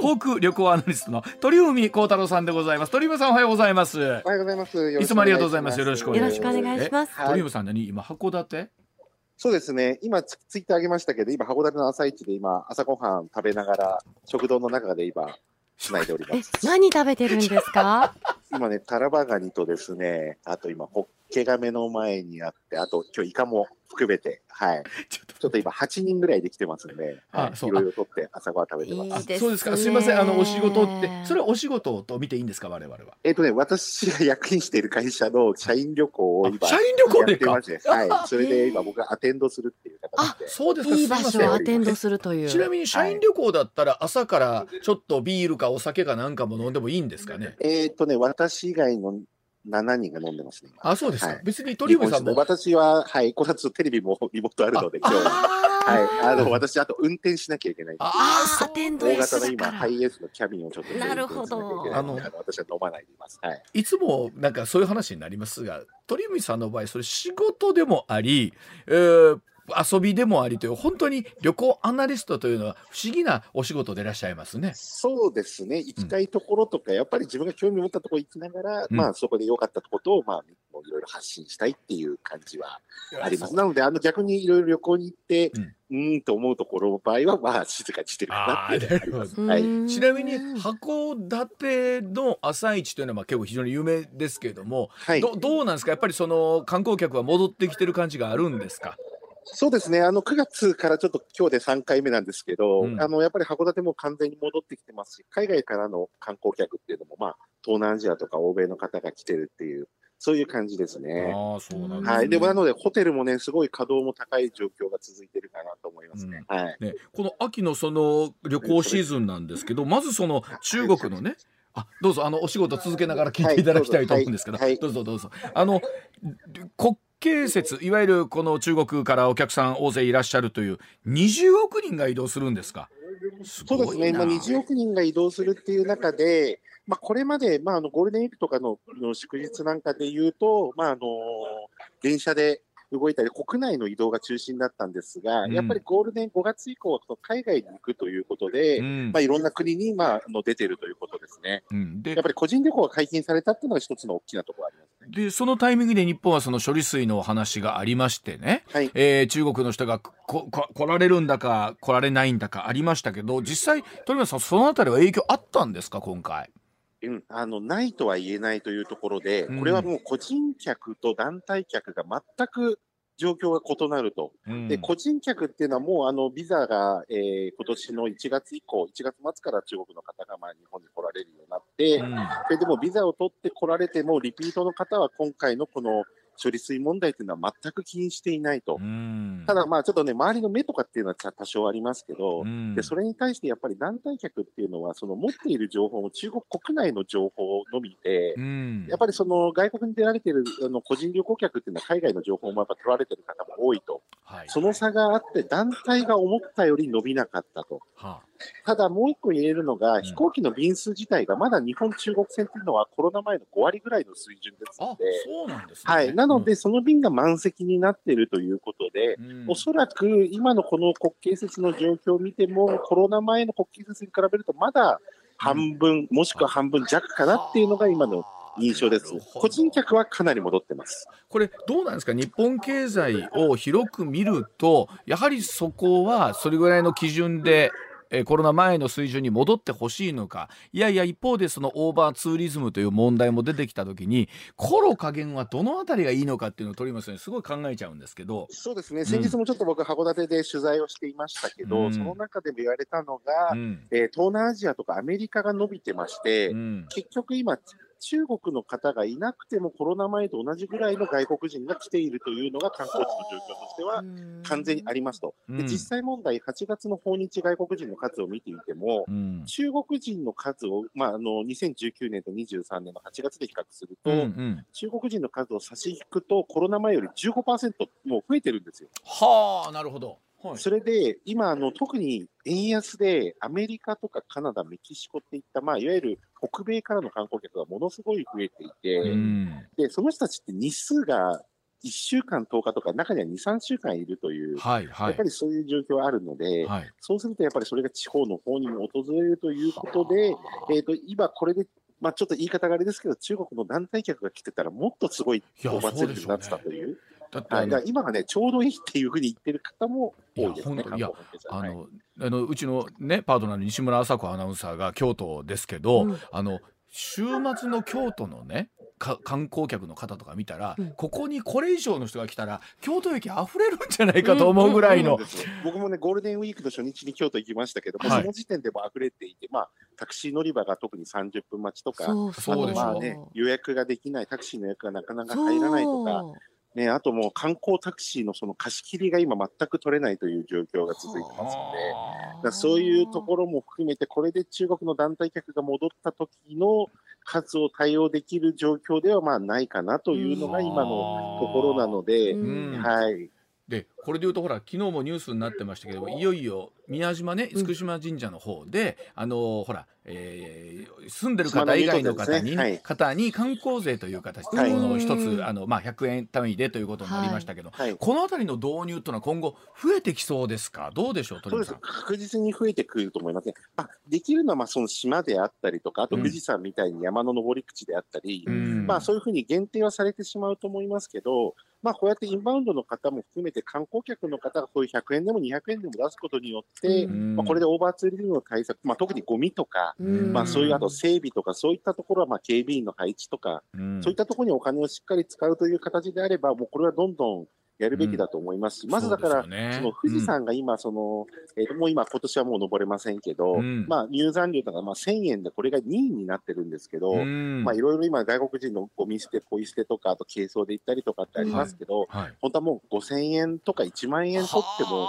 航空旅行アナリストの鳥海高太郎さんでございます。鳥海さんおはようございます。おはようございます。いつもありがとうございます。よろしくお願いします。よろしくお願いします。鳥海さん何？今函館？そうですね。今ツ、ツイッターあげましたけど、今、函館の朝市で今、朝ごはん食べながら、食堂の中で今、つないでおります。何食べてるんですか？今ね、タラバガニとですね、あと今、ホッケガメの前にあって、あと今日イカも含めて、はい。ちょっと今8人ぐらいできてますんで、はい、いろいろとって朝ごはん食べてます。いいすそうですか。すみません。あのお仕事って、それはお仕事と見ていいんですか、我々は。えっ、とね、私が役員している会社の社員旅行を今社員旅行でか。はい。それで今僕がアテンドするっていう形で。そうですか。いい場所をアテンドするという。ちなみに社員旅行だったら朝からちょっとビールかお酒かなんかも飲んでもいいんですかね？えっとね、私以外の7人が飲んでますね。あ、そうですか。はい、別に鳥海さんも。私は、はい、この後テレビもリモートあるので、今日は。はい。あの、私、あと運転しなきゃいけない。ああ、大型の今、ハイエースのキャビンをちょっと。なるほど。あの、私は飲まないでいます。はい。いつも、なんかそういう話になりますが、鳥海さんの場合、それ仕事でもあり、えー、遊びでもありという本当に旅行アナリストというのは不思議なお仕事でいらっしゃいますね。そうですね。行きたいところとか、うん、やっぱり自分が興味持ったところ行きながら、うん、まあそこで良かったことをまあいろいろ発信したいっていう感じはあります。なのであの逆にいろいろ旅行に行って、うん、うんと思うところの場合はまあ静かにしてるかなっていう。はい、ちなみに函館の朝市というのはまあ結構非常に有名ですけれども、はい、どどうなんですか？やっぱりその観光客は戻ってきてる感じがあるんですか？そうですね、あの9月からちょっと今日で3回目なんですけど、うん、あのやっぱり函館も完全に戻ってきてますし、海外からの観光客っていうのも、まあ、東南アジアとか欧米の方が来てるっていう、そういう感じですね。あそうなんですね、はい、でもなので、ホテルもね、すごい稼働も高い状況が続いてるかなと思いますね。うん、はい。ねこの秋のその旅行シーズンなんですけど、まずその中国のね、あどうぞあのお仕事続けながら聞いてい。ただきたいと思うんですけど、はい、どうぞどうぞ。あの国経説いわゆるこの中国からお客さん大勢いらっしゃるという20億人が移動するんですか？そうですね、まあ、20億人が移動するっていう中で、まあ、これまで、まあ、あのゴールデンウィークとかのの祝日なんかでいうと、まあ、あの電車で動いたり、国内の移動が中心だったんですが、うん、やっぱりゴールデン5月以降は海外に行くということで、うん、まあ、いろんな国に、まあ、の出てるということですね、うん、でやっぱり個人旅行が解禁されたっていうのが一つの大きなところあります。ね。で、そのタイミングで日本はその処理水の話がありましてね、はい、えー、中国の人がここ来られるんだか来られないんだかありましたけど、実際、鳥山さん、そのあたりは影響あったんですか、今回？うん、あのないとは言えないというところで、これはもう個人客と団体客が全く状況が異なると。うん、で、個人客っていうのはもうあのビザが、えー、今年の1月以降、1月末から中国の方がまあ日本に来られるようにて、うん、ででもビザを取って来られても、リピートの方は今回のこの処理水問題というのは全く気にしていないと。ただ、まあちょっとね、周りの目とかっていうのは多少ありますけど、でそれに対してやっぱり団体客っていうのは、その持っている情報も中国国内の情報のみで、やっぱりその外国に出られているあの個人旅行客っていうのは海外の情報もやっぱ取られてる方も多いと。はい、その差があって、団体が思ったより伸びなかったと。はあ。ただもう一個言えるのが、うん、飛行機の便数自体がまだ日本、中国線っていうのはコロナ前の5割ぐらいの水準ですので、そうなんです、ね、はい、なので、その便が満席になっているということで、うん、おそらく今のこの国慶節の状況を見ても、コロナ前の国慶節に比べると、まだ半分、もしくは半分弱かなっていうのが今の印象です。個人客はかなり戻ってます。これどうなんですか？日本経済を広く見ると、やはりそこはそれぐらいの基準でえコロナ前の水準に戻ってほしいのか。いやいや一方でそのオーバーツーリズムという問題も出てきた時にコロ加減はどのあたりがいいのかっていうのを取りますねすごい考えちゃうんですけど。そうですね。先日もちょっと僕函館で取材をしていましたけど、うん、その中でも言われたのが、うん、えー、東南アジアとかアメリカが伸びてまして、うん、結局今中国の方がいなくてもコロナ前と同じぐらいの外国人が来ているというのが観光地の状況としては完全にありますと。で実際問題、8月の訪日外国人の数を見ていても、うん、中国人の数を、まあ、あの2019年と23年の8月で比較すると、うんうん、中国人の数を差し引くとコロナ前より15%もう増えてるんですよ。はあなるほど。はい、それで、今あの、特に円安でアメリカとかカナダ、メキシコっていった、まあ、いわゆる北米からの観光客がものすごい増えていて、でその人たちって日数が1週間、10日とか、中には2、3週間いるという、はいはい。やっぱりそういう状況はあるので、はい。そうするとやっぱりそれが地方の方にも訪れるということで、えー、と今、これで、まあ、ちょっと言い方があれですけど、中国の団体客が来てたら、もっとすごいお祭りになってたという。はい、だって今がね、ちょうどいいっていうふうに言ってる方も多いですね、いやあのあのうちのねパートナーの西村麻子アナウンサーが京都ですけど、うん。あの週末の京都のねか観光客の方とか見たら、うん。ここにこれ以上の人が来たら京都駅溢れるんじゃないかと思うぐらいの、そうなん。ですよ僕もね、ゴールデンウィークの初日に京都行きましたけども、はい。その時点でも溢れていて、まあ、タクシー乗り場が特に30分待ちとか、そうでね、予約ができない、タクシーの予約がなかなか入らないとか、ね、あともう観光タクシーのその貸し切りが今全く取れないという状況が続いてますので、だそういうところも含めて、これで中国の団体客が戻った時の数を対応できる状況ではまあないかなというのが今のところなので、うん。うん。はい。でこれでいうとほら昨日もニュースになってましたけどいよいよ宮島ねうん。厳島神社の方で、あのほら、えー住んでる方以外の方に、ねはい。方に観光税という形で、はい。この一うん。つあの、まあ、100円単位でということになりましたけど、はい。この辺りの導入というのは今後増えてきそうですか？どうでしょう鳥そうです。海さん。確実に増えてくると思いますね。まあ、できるのはまあその島であったりとか、あと富士山みたいに山の登り口であったり、うん。まあ、そういうふうに限定はされてしまうと思いますけど、まあ、こうやってインバウンドの方も含めて観光客の方がこういう100円でも200円でも出すことによって、うん。まあ、これでオーバーツーリズムの対策、まあ、特にゴミとか、うん。まあ、そういうあと整備とか、そういったところはまあ警備員の配置とか、うん。そういったところにお金をしっかり使うという形であれば、もうこれはどんどんやるべきだと思いますし、まずだから、その富士山が今、その、えーともう今、今年はもう登れませんけど、うん。まあ、入山料とかまあ1000円で、これが2位になってるんですけど、うん。まあ、いろいろ今、外国人のゴミ捨て、ポイ捨てとか、あと軽装で行ったりとかってありますけど、はい。本当はもう5000円とか1万円取っても、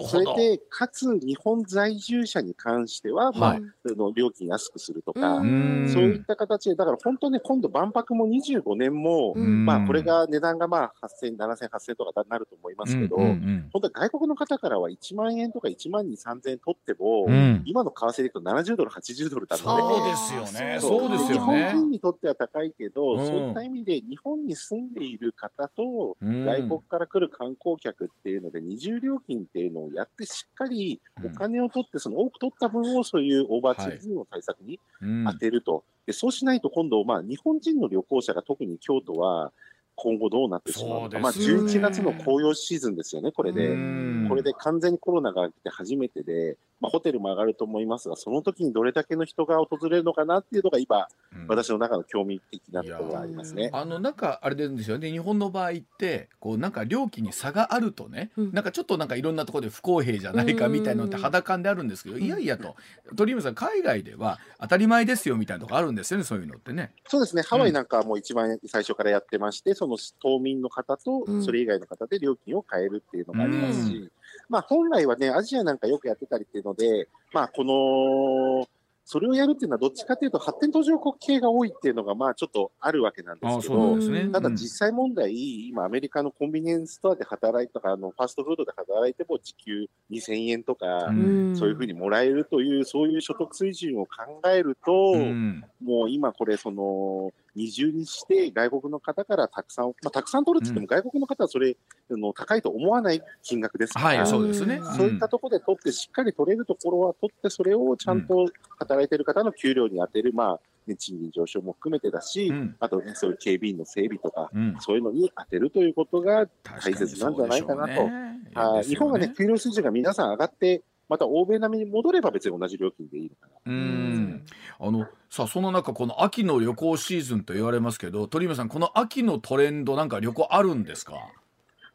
そほど。れで、かつ日本在住者に関しては、まあ、はい。その料金安くするとか、うん。そういった形で、だから本当ね、今度万博も25年も、うん。まあ、これが値段がまあ8000、7000、8000とかなると思いますけど、うんうん本当は外国の方からは1万円とか1万2、3000円取っても、うん。うん今の為替でいくと70ドル、80ドルだので、そうですよね。そう。です日本よね人にとっては高いけど、うん。そういった意味で日本に住んでいる方と、うん。外国から来る観光客っていうので、二重料金っていうのをやって、しっかりお金を取って、その多く取った分をそういうオーバーツーリズムの対策にうん。当てると、でそうしないと今度、まあ、日本人の旅行者が特に京都は今後どうなってしまうのか、まあ、そうです11月の紅葉シーズンですよね、これで。うん。これで完全にコロナが来て初めてで、まあ、ホテルも上がると思いますが、その時にどれだけの人が訪れるのかなっていうのが今、うん。私の中の興味的なところがありますね。あのなんかあれですよね。日本の場合ってこうなんか料金に差があるとね、うん。なんかちょっとなんかいろんなところで不公平じゃないかみたいなのってうん。肌感であるんですけど、いやいやと鳥海さん海外では当たり前ですよみたいなとこあるんですよねそういうのってね。そうですね、ハワイなんかはもう一番最初からやってまして、その島民の方とうん。それ以外の方で料金を変えるっていうのがありますし、うまあ本来はね、アジアなんかよくやってたりっていうので、まあこの、それをやるっていうのはどっちかというと発展途上国系が多いっていうのがまあちょっとあるわけなんですけどね。うんただうん。実際問題、今アメリカのコンビニエンスストアで働いたか、あのファストフードで働いても時給2000円とか、うん。そういうふうにもらえるという、そういう所得水準を考えると、うん。もう今これ、その、二重にして外国の方からたくさん、まあ、たくさん取るって言っても、外国の方はそれ、あの高いと思わない金額ですから、はいそうですね。うん。そういったところで取って、しっかり取れるところは取って、それをちゃんと働いてる方の給料に当てる、まあ、ね、賃金上昇も含めてだし、うん。あとね、そういう警備員の整備とか、うん。そういうのに当てるということが大切なんじゃないかなと。ね。はい。日本がね、給料水準が皆さん上がって、また欧米並みに戻れば別に同じ料金でいいのかな。うん。あのさあその中この秋の旅行シーズンと言われますけど鳥海さんこの秋のトレンドなんか旅行あるんですか、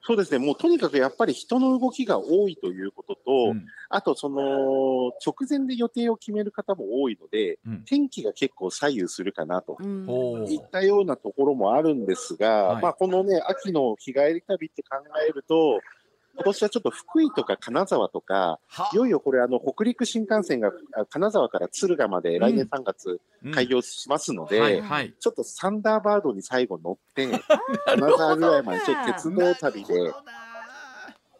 そうですね、もうとにかくやっぱり人の動きが多いということと、うん。あとその直前で予定を決める方も多いので、うん。天気が結構左右するかなと。いったようなところもあるんですが、はい。まあこのね、秋の日帰り旅って考えると、今年はちょっと福井とか金沢とか、は。いよいよこれ、あの北陸新幹線があ金沢から敦賀まで来年3月うん。開業しますので、はいはい。ちょっとサンダーバードに最後乗って、金沢ぐらいまでちょっと鉄道旅で、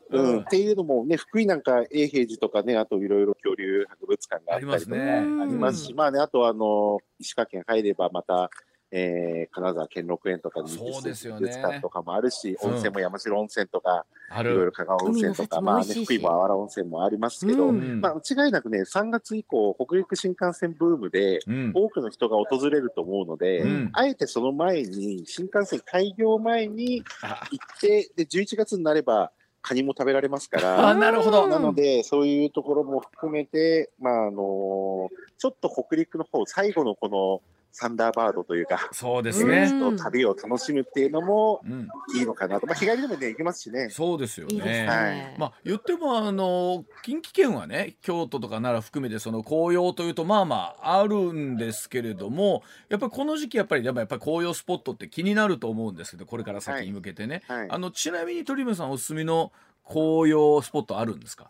うん、っていうのもね、福井なんか永平寺とかね、あといろいろ恐竜博物館があったりとかありますね。ありますし、まあね、あとあの、石川県入ればまた、えー、金沢兼六園とかにそうですよね美術館とかもあるし、うん温泉も山城温泉とか、あいろいろる。香川温泉とか、海まあね、福井もあわら温泉もありますけど、うんまあ、間違いなくね、3月以降、北陸新幹線ブームで、うん。多くの人が訪れると思うので、うんあえてその前に、新幹線開業前にあ行って、で、11月になれば、カニも食べられますかあ、ら、なるほど。なので、そういうところも含めて、まあ、あのちょっと北陸の方、最後のこのサンダーバードというか、そうですうね。旅を楽しむっていうのもうん。いいのかなと。まあ、日帰りでもね、行けますしね。そうですよいいですね。ね。まあ言ってもあの近畿圏はね京都とか奈良含めてその紅葉というとまあまああるんですけれどもやっぱりこの時期やっぱりやっぱり紅葉スポットって気になると思うんですけどこれから先に向けてね、はい。あのちなみに鳥海さんおすすめの紅葉スポットあるんですか、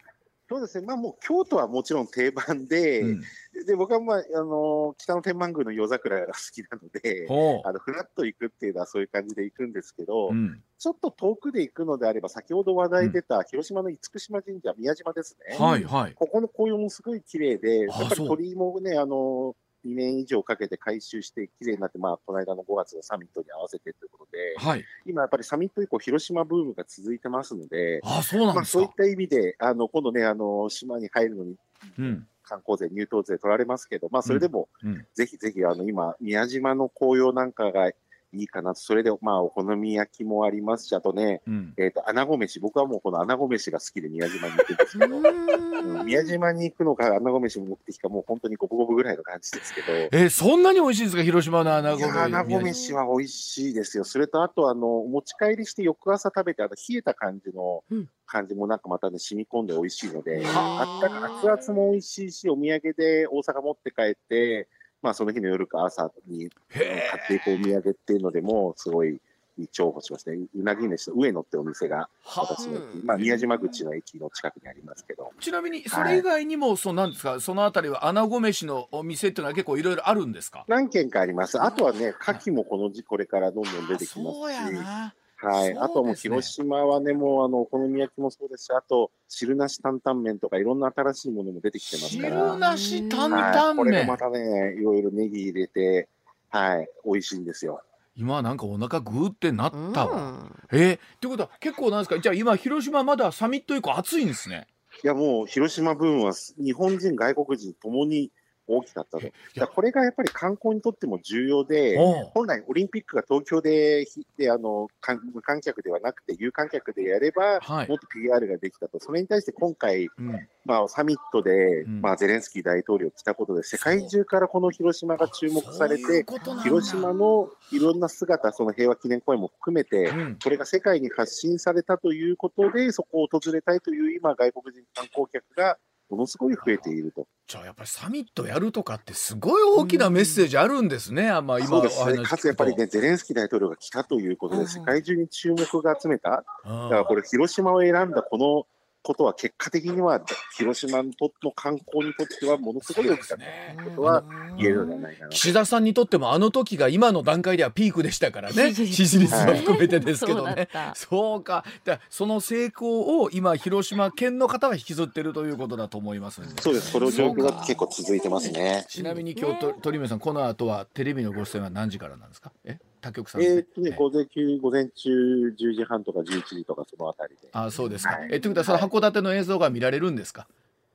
そうですね。まあ、もう京都はもちろん定番で、うん、で、僕はまあ、あの北の天満宮の夜桜が好きなので、ほあの、フラッと行くっていうのはそういう感じで行くんですけど、う、うん、ちょっと遠くで行くのであれば、先ほど話題出た広島の厳島神社、宮島ですね。はいはい。ここの紅葉もすごい綺麗で、やっぱり鳥居もね、あの、2年以上かけて改修して綺麗になって、まあ、この間の5月のサミットに合わせてということで、はい。今やっぱりサミット以降、広島ブームが続いてますので、あそうなんまあ、ですか、そういった意味で、あの、今度ね、あの、島に入るのにうん。観光税、入島税取られますけど、まあ、それでも、うん。ぜひぜひ、あの、今、宮島の紅葉なんかがいいかなと、それで、まあ、お好み焼きもありますし、あとね、うん、えっ、と、穴子飯、僕はもうこの穴子飯が好きで宮島に行くんですけど、うん。宮島に行くのか、穴子飯目的か、もう本当に五分五分ぐらいの感じですけど、えそんなに美味しいんですか？広島の穴子いや穴子飯は美味しいですよ。それと、あと、あの、お持ち帰りして翌朝食べて、あの、冷えた感じのうん。感じもなんかまたね、染み込んで美味しいので、はあったか、熱々も美味しいし、お土産で大阪持って帰って、まあ、その日の夜か朝に買へっていくお土産っていうのでも、すごい重宝しますね。うなぎ飯の上野ってお店が、私の、うんまあ、宮島口の駅の近くにありますけど、ちなみにそれ以外にも、そうなんですか？そのあたりは穴子飯のお店っていうのは結構いろいろあるんですか？何軒かあります。あとはね、牡蠣もこの時これからどんどん出てきますし、はい。そうあともう広島はね、もうあの、お好み焼きもそうですし、あと、汁なし担々麺とかいろんな新しいものも出てきてますから、汁なし担はい。々これが麺またね、いろいろネギ入れて、はい、美味しいんですよ。今なんかお腹グーってなうんったわ、えー、ってことは結構なんですか？じゃあ今広島まだサミット以降暑いんですね。いや、もう広島ブームは日本人、外国人ともに大きかったと。だこれがやっぱり観光にとっても重要で、本来オリンピックが東京でひであの観無観客ではなくて有観客でやれば、はい。もっと PR ができたと。それに対して今回、うん。まあ、サミットで、うん。まあ、ゼレンスキー大統領来たことで、世界中からこの広島が注目されそういう広島のいろんな姿、その平和記念公園も含めて、うん。これが世界に発信されたということで、そこを訪れたいという今、外国人観光客がものすごい増えていると。じゃあやっぱりサミットやるとかってすごい大きなメッセージあるんですね、あまあ今そうですね。かつやっぱりね、ゼレンスキー大統領が来たということで、うん世界中に注目が集めた。うんだからこれ、広島を選んだこのことは、結果的には、広島の観光にとっては、ものすごい大きかったことは言えるのではないかなと。岸田さんにとってもあの時が今の段階ではピークでしたからね。支持率も含めてですけどそうだっねた。そうか。だその成功を今広島県の方は引きずってるということだと思いますそうです。この状況が結構続いてますね。ちなみに今日と鳥海さんこの後はテレビのご出演は何時からなんですか？え？他局さんですえーっとね、午前中、午前中10時半とか11時とかそのあたりで。あそうですか、はいえということはその函館の映像が見られるんですか、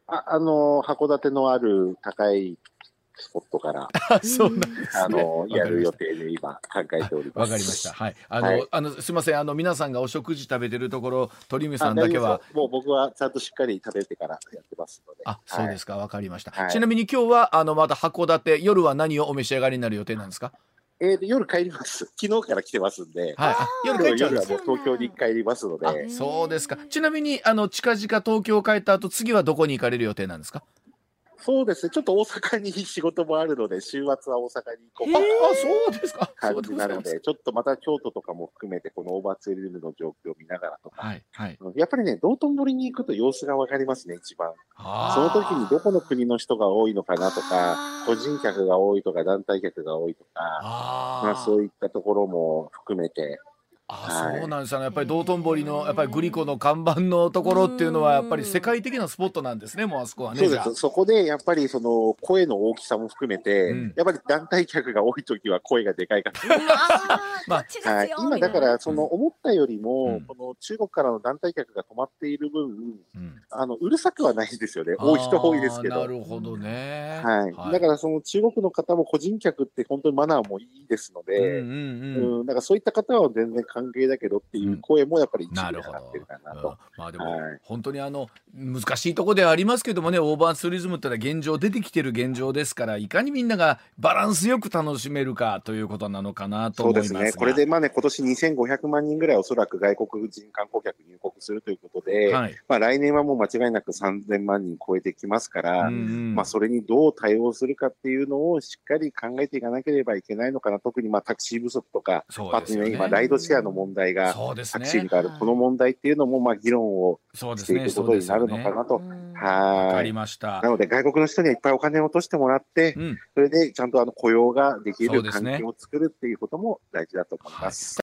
あ、あの、函館のある高いスポットから、あそうなんですねあの、やる予定で今考えております。わかりました。はい。あの、はいあの、すみません。あの、皆さんがお食事食べてるところ、鳥海さあんだけは。もう僕はちゃんとしっかり食べてからやってますので。あ、そうですか。わかりました。はいちなみに今日は、あの、また函館、夜は何をお召し上がりになる予定なんですか？えーで夜帰ります。昨日から来てますんで。はい。あ夜帰っちゃうんです夜はもう東京に帰りますので。あ、そうですか。ちなみに、あの、近々東京帰った後、次はどこに行かれる予定なんですか？そうですね。ちょっと大阪に仕事もあるので、週末は大阪に行こうあ、そうですか。感じになるので、ちょっとまた京都とかも含めて、このオーバーツーリズムの状況を見ながらとか、はい、はい。うんやっぱりね、道頓堀に行くと様子がわかりますね、一番。あその時にどこの国の人が多いのかなとか個人客が多いとか、団体客が多いとか、あまあそういったところも含めて、あそうなんですよね。やっぱり道頓堀のやっぱりグリコの看板のところっていうのはやっぱり世界的なスポットなんですねもうあそこはねそうです。そこでやっぱりその声の大きさも含めて、うん、やっぱり団体客が多い時は声がでかいかまあ、はい、今だからその思ったよりも、うん、この中国からの団体客が止まっている分、うん、あのうるさくはないんですよね。多い人多いですけど。なるほどね、はい、はい、だからその中国の方も個人客って本当にマナーもいいですので、うんうんうん、だからそういった方は全然歓迎だけどっていう声もやっぱり一部でってるかなと。うん、まあでも、本当にあの難しいところではありますけどもねオーバーツーリズムってのは現状出てきてる現状ですからいかにみんながバランスよく楽しめるかということなのかなと思いますそうですね。これでまあね今年2500万人ぐらいおそらく外国人観光客入国するということで、はい、まあ来年はもう間違いなく3000万人超えてきますから、うんうん、まあそれにどう対応するかっていうのをしっかり考えていかなければいけないのかな。特にまあタクシー不足とか、ね、今ライドシェアの問題がタクシーに変わる、この問題っていうのもまあ議論をしていくことになるのかなと。はい。わかりました。なので外国の人にはいっぱいお金を落としてもらって、うん、それでちゃんとあの雇用ができる環境を作るっていうことも大事だと思います。